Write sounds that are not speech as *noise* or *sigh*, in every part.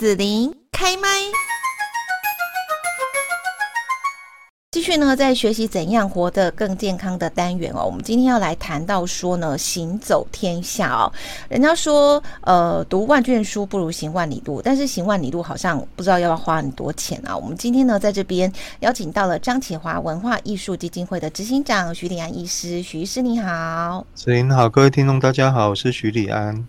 子琳开麦。继续呢，在学习怎样活得更健康的单元哦，我们今天要来谈到说呢，行走天下哦。人家说，呃，读万卷书不如行万里路，但是行万里路好像不知道要不要花很多钱啊。我们今天呢，在这边邀请到了张启华文化艺术基金会的执行长徐礼安医师，徐医师你好。子琳好，各位听众大家好，我是徐礼安。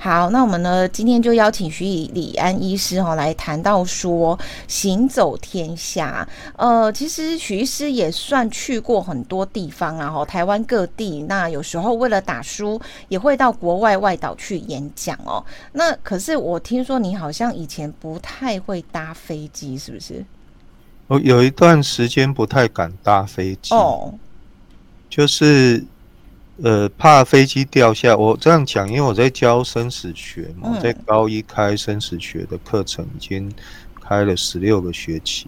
好，那我们呢，今天就邀请徐礼安医师哈、哦、来谈到说行走天下。呃，其实。许医师也算去过很多地方，然后台湾各地。那有时候为了打书，也会到国外外岛去演讲哦。那可是我听说你好像以前不太会搭飞机，是不是？我有一段时间不太敢搭飞机哦，就是呃怕飞机掉下。我这样讲，因为我在教生死学嘛，嗯、在高一开生死学的课程，已经开了十六个学期。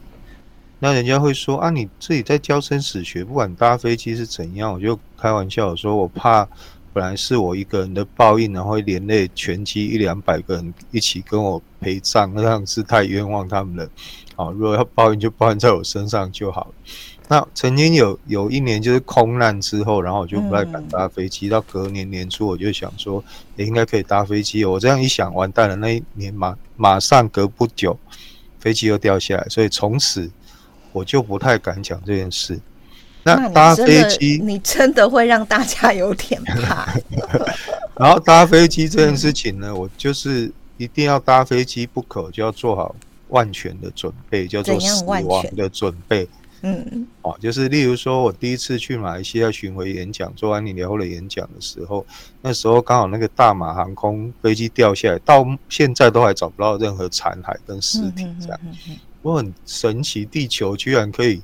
那人家会说啊，你自己在教生死学，不管搭飞机是怎样，我就开玩笑说，我怕本来是我一个人的报应，然后连累全机一两百个人一起跟我陪葬，那样是太冤枉他们了。好，如果要报应，就报应在我身上就好了。那曾经有有一年就是空难之后，然后我就不太敢搭飞机。到隔年年初，我就想说，也应该可以搭飞机。我这样一想，完蛋了，那一年马马上隔不久，飞机又掉下来，所以从此。我就不太敢讲这件事。那搭飞机，你真的会让大家有点怕。*laughs* 然后搭飞机这件事情呢，我就是一定要搭飞机不可，就要做好万全的准备，叫做死亡的准备。嗯，哦，就是例如说，我第一次去马来西亚巡回演讲，做安妮疗后的演讲的时候，那时候刚好那个大马航空飞机掉下来，到现在都还找不到任何残骸跟尸体，这样。我很神奇，地球居然可以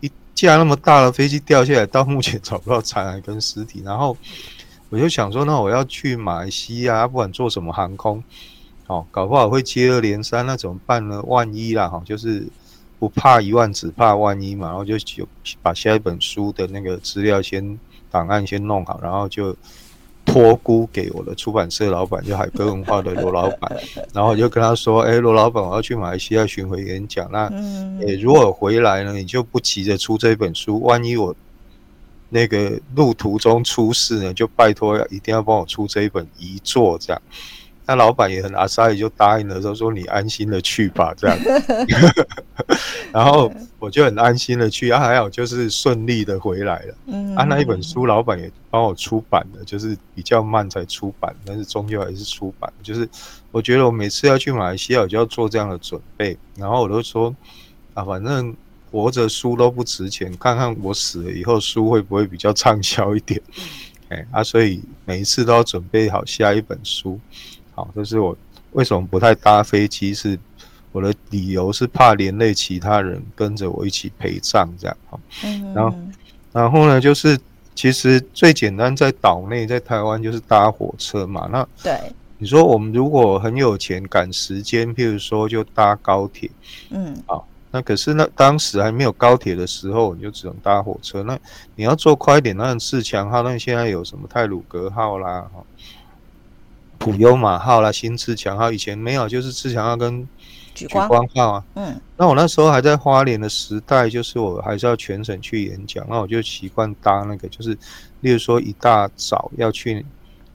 一架那么大的飞机掉下来，到目前找不到残骸跟尸体。然后我就想说，那我要去马来西亚，不管坐什么航空，哦，搞不好会接二连三，那怎么办呢？万一啦，哈，就是不怕一万，只怕万一嘛。然后就就把下一本书的那个资料先档案先弄好，然后就。托孤给我的出版社老板，就海哥文化的罗老板，*laughs* 然后我就跟他说：“哎、欸，罗老板，我要去马来西亚巡回演讲，那、欸、如果回来呢，你就不急着出这本书，万一我那个路途中出事呢，就拜托一定要帮我出这一本遗作，这样。”那老板也很阿塞，也就答应了，就说你安心的去吧，这样。*laughs* *laughs* 然后我就很安心的去，啊，还好就是顺利的回来了。嗯，啊，那一本书老板也帮我出版了，就是比较慢才出版，但是终究还是出版。就是我觉得我每次要去马来西亚，我就要做这样的准备。然后我都说啊，反正活着书都不值钱，看看我死了以后书会不会比较畅销一点。哎，啊，所以每一次都要准备好下一本书。好，这是我为什么不太搭飞机，是我的理由是怕连累其他人跟着我一起陪葬这样。好，然后然后呢，就是其实最简单在岛内，在台湾就是搭火车嘛。那对你说，我们如果很有钱赶时间，譬如说就搭高铁，嗯，好，那可是那当时还没有高铁的时候，你就只能搭火车。那你要坐快一点，那自强号，那现在有什么泰鲁格号啦，哈。普悠马号啦，新自强号以前没有，就是自强号跟举光号啊。嗯，那我那时候还在花莲的时代，就是我还是要全程去演讲，那我就习惯搭那个，就是例如说一大早要去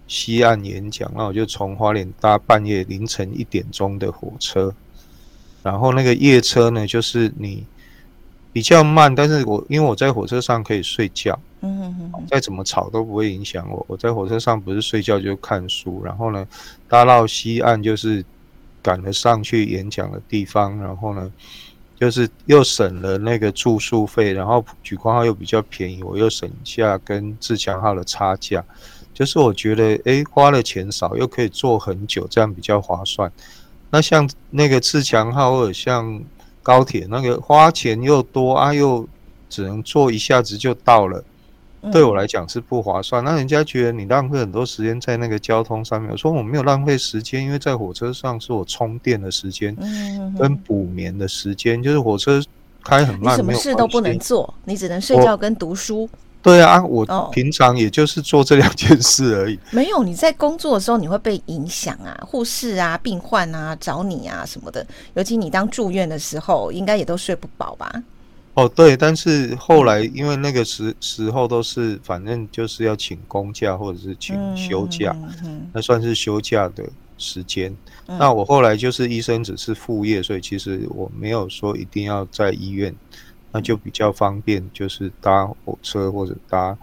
西岸演讲，那我就从花莲搭半夜凌晨一点钟的火车，然后那个夜车呢，就是你。比较慢，但是我因为我在火车上可以睡觉，嗯嗯嗯，再怎么吵都不会影响我。我在火车上不是睡觉就看书，然后呢，搭到西岸就是赶得上去演讲的地方，然后呢，就是又省了那个住宿费，然后莒光号又比较便宜，我又省下跟自强号的差价，就是我觉得诶、花了钱少又可以坐很久，这样比较划算。那像那个自强号或者像。高铁那个花钱又多啊，又只能坐一下子就到了，对我来讲是不划算。那人家觉得你浪费很多时间在那个交通上面，我说我没有浪费时间，因为在火车上是我充电的时间，跟补眠的时间，就是火车开很慢，你什么事都不能做，你只能睡觉跟读书。对啊，我平常也就是做这两件事而已。哦。没有，你在工作的时候你会被影响啊，护士啊、病患啊找你啊什么的。尤其你当住院的时候，应该也都睡不饱吧？哦，对，但是后来因为那个时时候都是反正就是要请公假或者是请休假，嗯嗯嗯、那算是休假的时间。嗯、那我后来就是医生只是副业，所以其实我没有说一定要在医院。那就比较方便，就是搭火车或者搭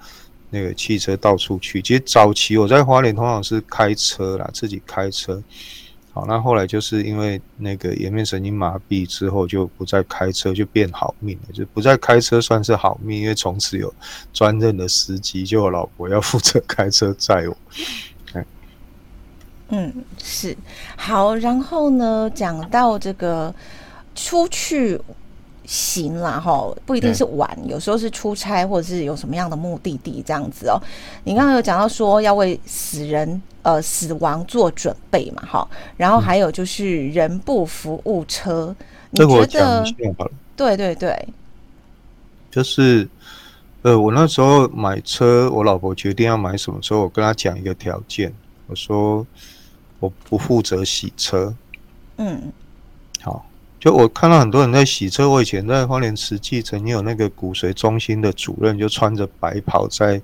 那个汽车到处去。其实早期我在花莲通常是开车啦，自己开车。好，那后来就是因为那个颜面神经麻痹之后，就不再开车，就变好命了。就不再开车算是好命，因为从此有专任的司机，就我老婆要 *laughs* 负责开车载我。嗯，是好。然后呢，讲到这个出去。行啦，哈，不一定是玩，嗯、有时候是出差，或者是有什么样的目的地这样子哦。你刚刚有讲到说要为死人呃死亡做准备嘛，哈，然后还有就是人不服务车，嗯、你觉得？对对对，就是呃，我那时候买车，我老婆决定要买什么车，我跟她讲一个条件，我说我不负责洗车，嗯，好。就我看到很多人在洗车，我以前在花莲慈济曾经有那个骨髓中心的主任，就穿着白袍在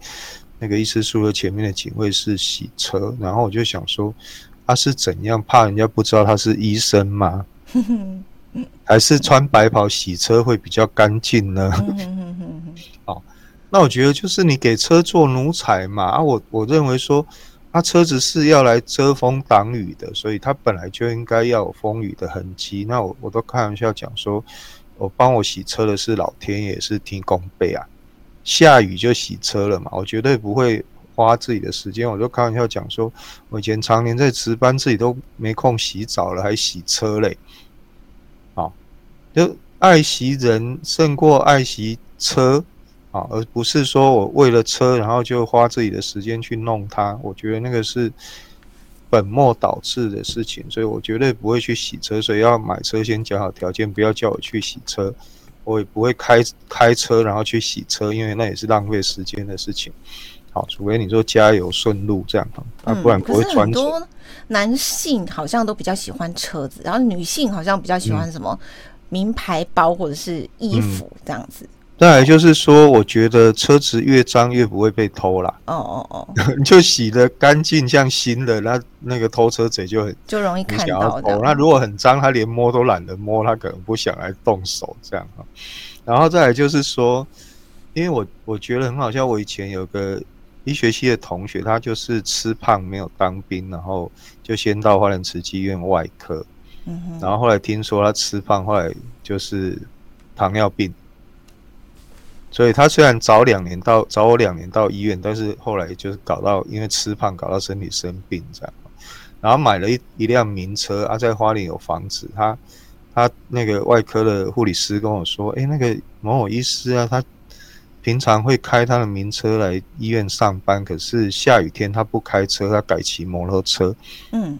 那个医师宿舍前面的警卫室洗车，然后我就想说，他是怎样怕人家不知道他是医生吗？还是穿白袍洗车会比较干净呢？好，*laughs* 那我觉得就是你给车做奴才嘛，啊，我我认为说。他车子是要来遮风挡雨的，所以他本来就应该要有风雨的痕迹。那我我都开玩笑讲说，我帮我洗车的是老天爷，是天公伯啊，下雨就洗车了嘛，我绝对不会花自己的时间。我就开玩笑讲说，我以前常年在值班，自己都没空洗澡了，还洗车嘞。好，就爱惜人胜过爱惜车。啊，而不是说我为了车，然后就花自己的时间去弄它。我觉得那个是本末倒置的事情，所以我绝对不会去洗车。所以要买车先讲好条件，不要叫我去洗车。我也不会开开车然后去洗车，因为那也是浪费时间的事情。好，除非你说加油顺路这样，啊，不然不会专。很多男性好像都比较喜欢车子，然后女性好像比较喜欢什么名牌包或者是衣服这样子。嗯再来就是说，我觉得车子越脏越不会被偷啦。哦哦哦，你 *laughs* 就洗的干净像新的，那那个偷车贼就很就容易看到的。那如果很脏，他连摸都懒得摸，他可能不想来动手这样。然后再来就是说，因为我我觉得很好笑，我以前有个医学系的同学，他就是吃胖没有当兵，然后就先到花莲慈济医院外科，嗯哼，然后后来听说他吃胖，后来就是糖尿病。所以他虽然早两年到早我两年到医院，但是后来就是搞到因为吃胖搞到身体生病这样，然后买了一一辆名车啊，在花莲有房子，他他那个外科的护理师跟我说，哎、欸，那个某某医师啊，他平常会开他的名车来医院上班，可是下雨天他不开车，他改骑摩托车。嗯，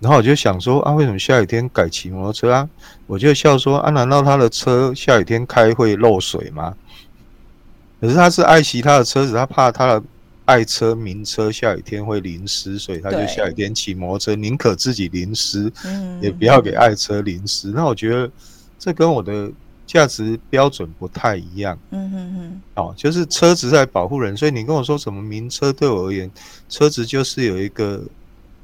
然后我就想说啊，为什么下雨天改骑摩托车啊？我就笑说啊，难道他的车下雨天开会漏水吗？可是他是爱惜他的车子，他怕他的爱车名车下雨天会淋湿，所以他就下雨天骑摩托车，宁可自己淋湿，也不要给爱车淋湿。那我觉得这跟我的价值标准不太一样。嗯嗯嗯。哦，就是车子在保护人，所以你跟我说什么名车，对我而言，车子就是有一个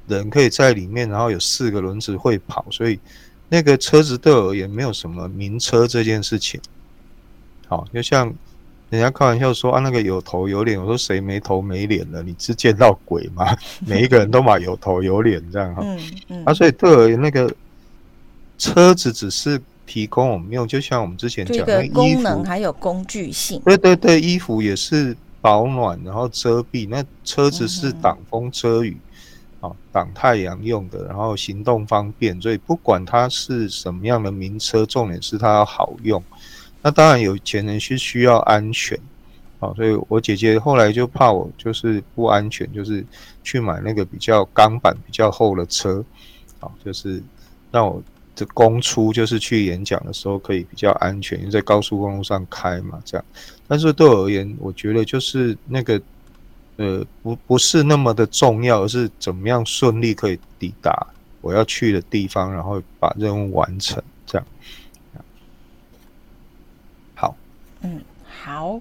人可以在里面，然后有四个轮子会跑，所以那个车子对我而言没有什么名车这件事情。好，就像。人家开玩笑说啊，那个有头有脸。我说谁没头没脸了？你是见到鬼吗？*laughs* 每一个人都嘛有头有脸这样哈。嗯嗯。啊，所以对而言，那个车子只是提供我们用，就像我们之前讲的功能还有工具性。对对对，衣服也是保暖，然后遮蔽。那车子是挡风遮雨，啊，挡太阳用的，然后行动方便。所以不管它是什么样的名车，重点是它要好用。那当然有钱人是需要安全，好，所以我姐姐后来就怕我就是不安全，就是去买那个比较钢板比较厚的车，好，就是让我这公出就是去演讲的时候可以比较安全，因为在高速公路上开嘛，这样。但是对我而言，我觉得就是那个呃，不不是那么的重要，而是怎么样顺利可以抵达我要去的地方，然后把任务完成，这样。好，嗯，好。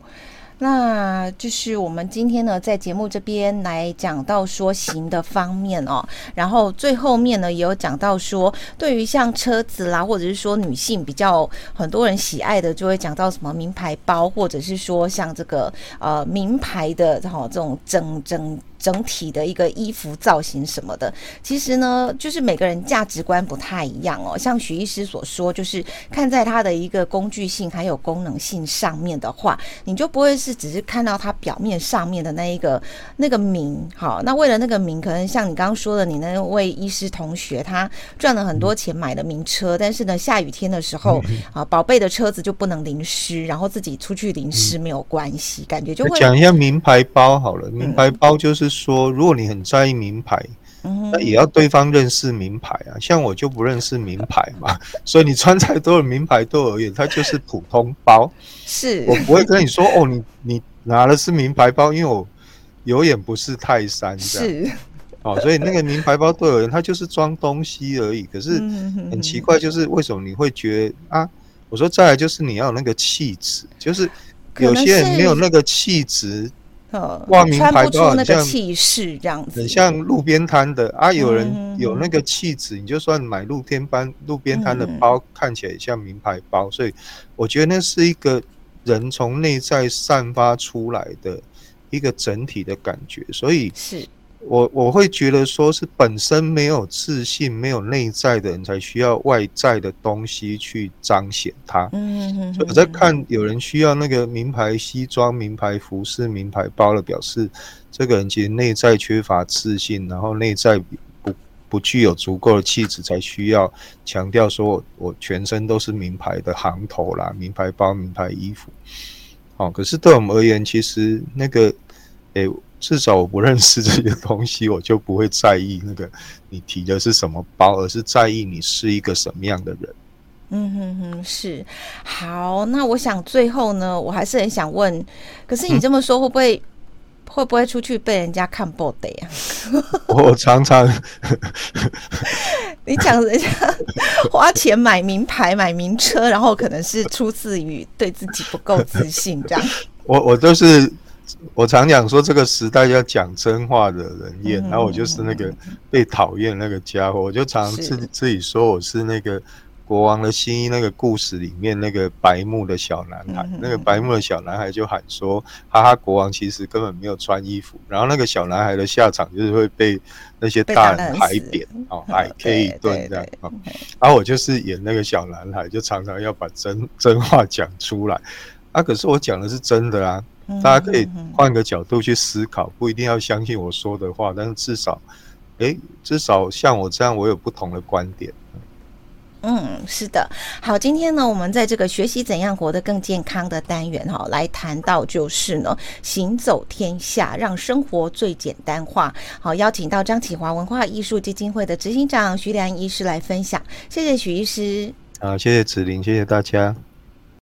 那就是我们今天呢，在节目这边来讲到说行的方面哦，然后最后面呢也有讲到说，对于像车子啦，或者是说女性比较很多人喜爱的，就会讲到什么名牌包，或者是说像这个呃名牌的哈这种整整。整体的一个衣服造型什么的，其实呢，就是每个人价值观不太一样哦。像许医师所说，就是看在它的一个工具性还有功能性上面的话，你就不会是只是看到它表面上面的那一个那个名。好，那为了那个名，可能像你刚刚说的，你那位医师同学，他赚了很多钱买了名车，但是呢，下雨天的时候啊，宝贝的车子就不能淋湿，然后自己出去淋湿没有关系，感觉就会讲一下名牌包好了。名牌包就是。说，如果你很在意名牌，那也要对方认识名牌啊。像我就不认识名牌嘛，*laughs* 所以你穿再多的名牌对我而言，它就是普通包。是我不会跟你说 *laughs* 哦，你你拿的是名牌包，因为我有眼不识泰山这样。是哦，所以那个名牌包对我而言，它就是装东西而已。可是很奇怪，就是为什么你会觉得啊？我说再来就是你要有那个气质，就是有些人没有那个气质。挂名牌包很像气势这样子，很像路边摊的啊。有人有那个气质，你就算买露天班路边摊的包，看起来像名牌包。所以我觉得那是一个人从内在散发出来的一个整体的感觉。所以是。我我会觉得说是本身没有自信、没有内在的人，才需要外在的东西去彰显他。嗯我在看有人需要那个名牌西装、名牌服饰、名牌包了，表示这个人其实内在缺乏自信，然后内在不不具有足够的气质，才需要强调说我全身都是名牌的行头啦、名牌包、名牌衣服。哦，可是对我们而言，其实那个，诶。至少我不认识这些东西，我就不会在意那个你提的是什么包，而是在意你是一个什么样的人。嗯哼哼，是。好，那我想最后呢，我还是很想问，可是你这么说会不会、嗯、会不会出去被人家看 body 呀？*laughs* 我常常，*laughs* 你讲人家花钱买名牌、买名车，然后可能是出自于对自己不够自信，这样。*laughs* 我我都是。我常讲说，这个时代要讲真话的人厌，然后我就是那个被讨厌那个家伙。我就常自自己说，我是那个国王的新衣那个故事里面那个白目的小男孩。那个白目的小男孩就喊说：“哈哈，国王其实根本没有穿衣服。”然后那个小男孩的下场就是会被那些大人踩扁，*laughs* 哦，矮 K 一顿这样。然后我就是演那个小男孩，就常常要把真真话讲出来。啊，可是我讲的是真的啊。大家可以换个角度去思考，不一定要相信我说的话，但是至少，诶，至少像我这样，我有不同的观点。嗯，是的。好，今天呢，我们在这个学习怎样活得更健康的单元哈，来谈到就是呢，行走天下，让生活最简单化。好，邀请到张启华文化艺术基金会的执行长徐良医师来分享。谢谢徐医师。好，谢谢子琳，谢谢大家。